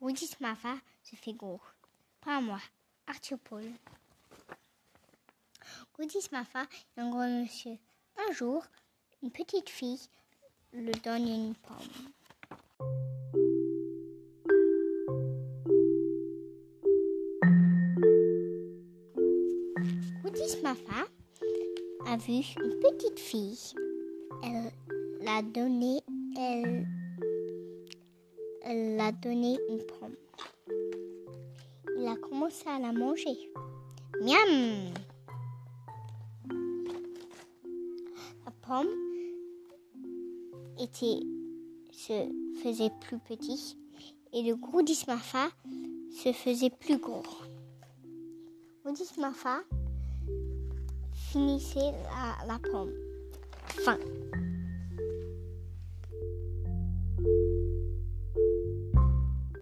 Goudis Mafa se fait gros. Pas moi, Arthur Paul. Goudis Mafa est un grand monsieur. Un jour, une petite fille lui donne une pomme. Mafa a vu une petite fille. Elle l'a donné, elle, elle l'a donné une pomme. Il a commencé à la manger. Miam! La pomme était, se faisait plus petit et le gros d'Ismafa se faisait plus gros. Goudis Mafa finissait la pomme. Fin.